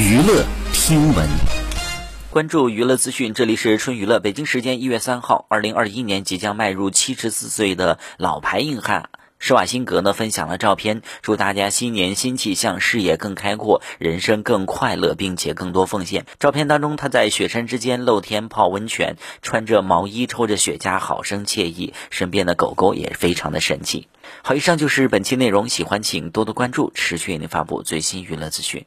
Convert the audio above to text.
娱乐听闻。关注娱乐资讯，这里是春娱乐。北京时间一月三号，二零二一年即将迈入七十四岁的老牌硬汉施瓦辛格呢，分享了照片，祝大家新年新气象，视野更开阔，人生更快乐，并且更多奉献。照片当中，他在雪山之间露天泡温泉，穿着毛衣，抽着雪茄，好生惬意。身边的狗狗也非常的神气。好，以上就是本期内容，喜欢请多多关注，持续为您发布最新娱乐资讯。